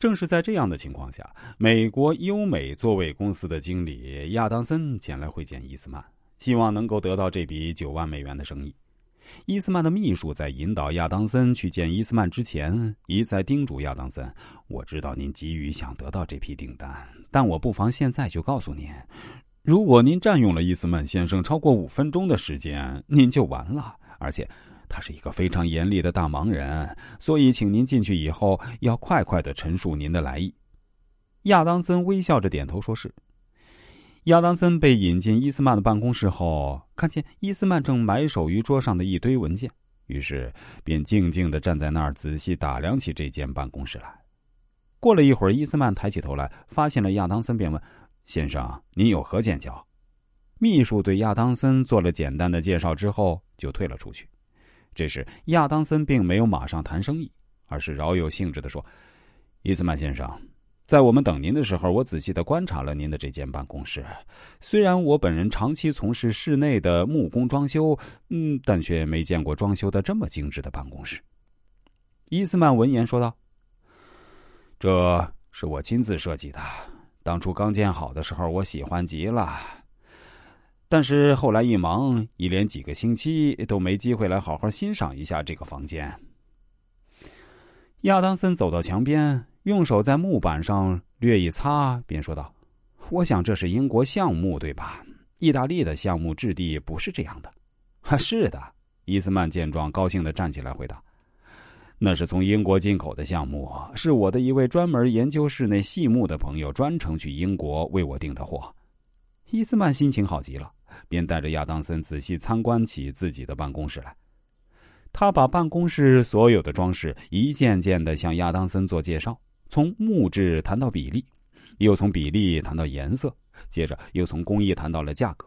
正是在这样的情况下，美国优美座位公司的经理亚当森前来会见伊斯曼，希望能够得到这笔九万美元的生意。伊斯曼的秘书在引导亚当森去见伊斯曼之前，一再叮嘱亚当森：“我知道您急于想得到这批订单，但我不妨现在就告诉您，如果您占用了伊斯曼先生超过五分钟的时间，您就完了。而且，他是一个非常严厉的大忙人，所以请您进去以后要快快的陈述您的来意。”亚当森微笑着点头说是。亚当森被引进伊斯曼的办公室后，看见伊斯曼正埋首于桌上的一堆文件，于是便静静的站在那儿，仔细打量起这间办公室来。过了一会儿，伊斯曼抬起头来，发现了亚当森，便问：“先生，您有何见教？”秘书对亚当森做了简单的介绍之后，就退了出去。这时，亚当森并没有马上谈生意，而是饶有兴致的说：“伊斯曼先生。”在我们等您的时候，我仔细的观察了您的这间办公室。虽然我本人长期从事室内的木工装修，嗯，但却没见过装修的这么精致的办公室。伊斯曼闻言说道：“这是我亲自设计的。当初刚建好的时候，我喜欢极了。但是后来一忙，一连几个星期都没机会来好好欣赏一下这个房间。”亚当森走到墙边。用手在木板上略一擦，便说道：“我想这是英国橡木，对吧？意大利的橡木质地不是这样的。”“啊，是的。”伊斯曼见状，高兴的站起来回答：“那是从英国进口的橡木，是我的一位专门研究室内细木的朋友专程去英国为我订的货。”伊斯曼心情好极了，便带着亚当森仔细参观起自己的办公室来。他把办公室所有的装饰一件件的向亚当森做介绍。从木质谈到比例，又从比例谈到颜色，接着又从工艺谈到了价格，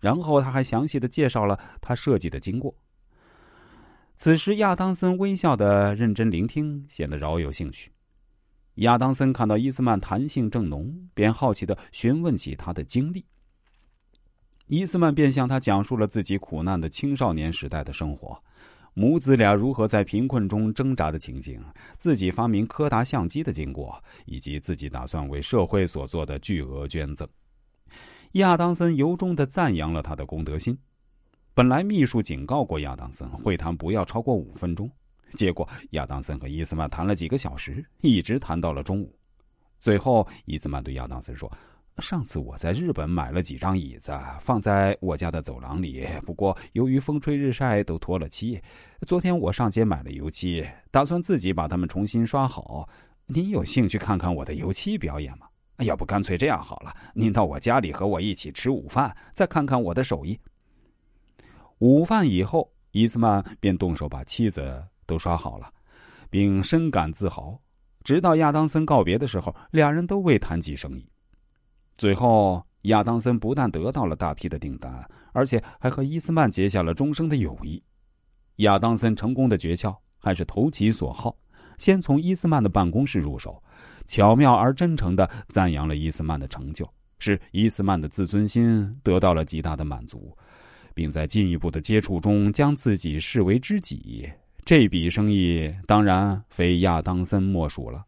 然后他还详细的介绍了他设计的经过。此时，亚当森微笑的认真聆听，显得饶有兴趣。亚当森看到伊斯曼谈性正浓，便好奇的询问起他的经历。伊斯曼便向他讲述了自己苦难的青少年时代的生活。母子俩如何在贫困中挣扎的情景，自己发明柯达相机的经过，以及自己打算为社会所做的巨额捐赠，亚当森由衷的赞扬了他的公德心。本来秘书警告过亚当森，会谈不要超过五分钟，结果亚当森和伊斯曼谈了几个小时，一直谈到了中午。最后，伊斯曼对亚当森说。上次我在日本买了几张椅子，放在我家的走廊里。不过由于风吹日晒，都脱了漆。昨天我上街买了油漆，打算自己把它们重新刷好。您有兴趣看看我的油漆表演吗？要不干脆这样好了，您到我家里和我一起吃午饭，再看看我的手艺。午饭以后，伊斯曼便动手把妻子都刷好了，并深感自豪。直到亚当森告别的时候，两人都未谈及生意。最后，亚当森不但得到了大批的订单，而且还和伊斯曼结下了终生的友谊。亚当森成功的诀窍还是投其所好，先从伊斯曼的办公室入手，巧妙而真诚的赞扬了伊斯曼的成就，使伊斯曼的自尊心得到了极大的满足，并在进一步的接触中将自己视为知己。这笔生意当然非亚当森莫属了。